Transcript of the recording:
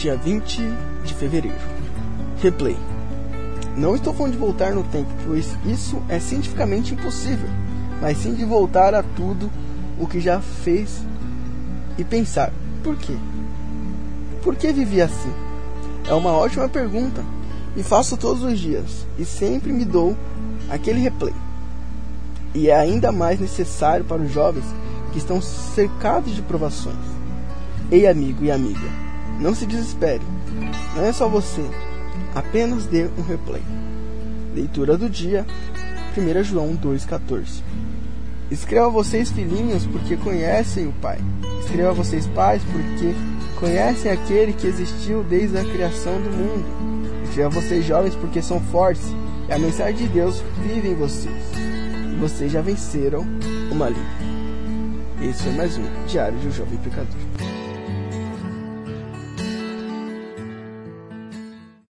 dia 20 de fevereiro. Replay. Não estou falando de voltar no tempo, pois isso é cientificamente impossível, mas sim de voltar a tudo o que já fez e pensar: por quê? Por que vivi assim? É uma ótima pergunta e faço todos os dias e sempre me dou aquele replay. E é ainda mais necessário para os jovens que estão cercados de provações. Ei, amigo e amiga, não se desespere. Não é só você. Apenas dê um replay. Leitura do dia, 1 João 2,14. Escreva vocês, filhinhos, porque conhecem o Pai. Escreva vocês, pais, porque conhecem aquele que existiu desde a criação do mundo. Escreva vocês, jovens, porque são fortes e a mensagem de Deus vive em vocês. E vocês já venceram o maligno. Esse foi mais um Diário de um Jovem Pecador.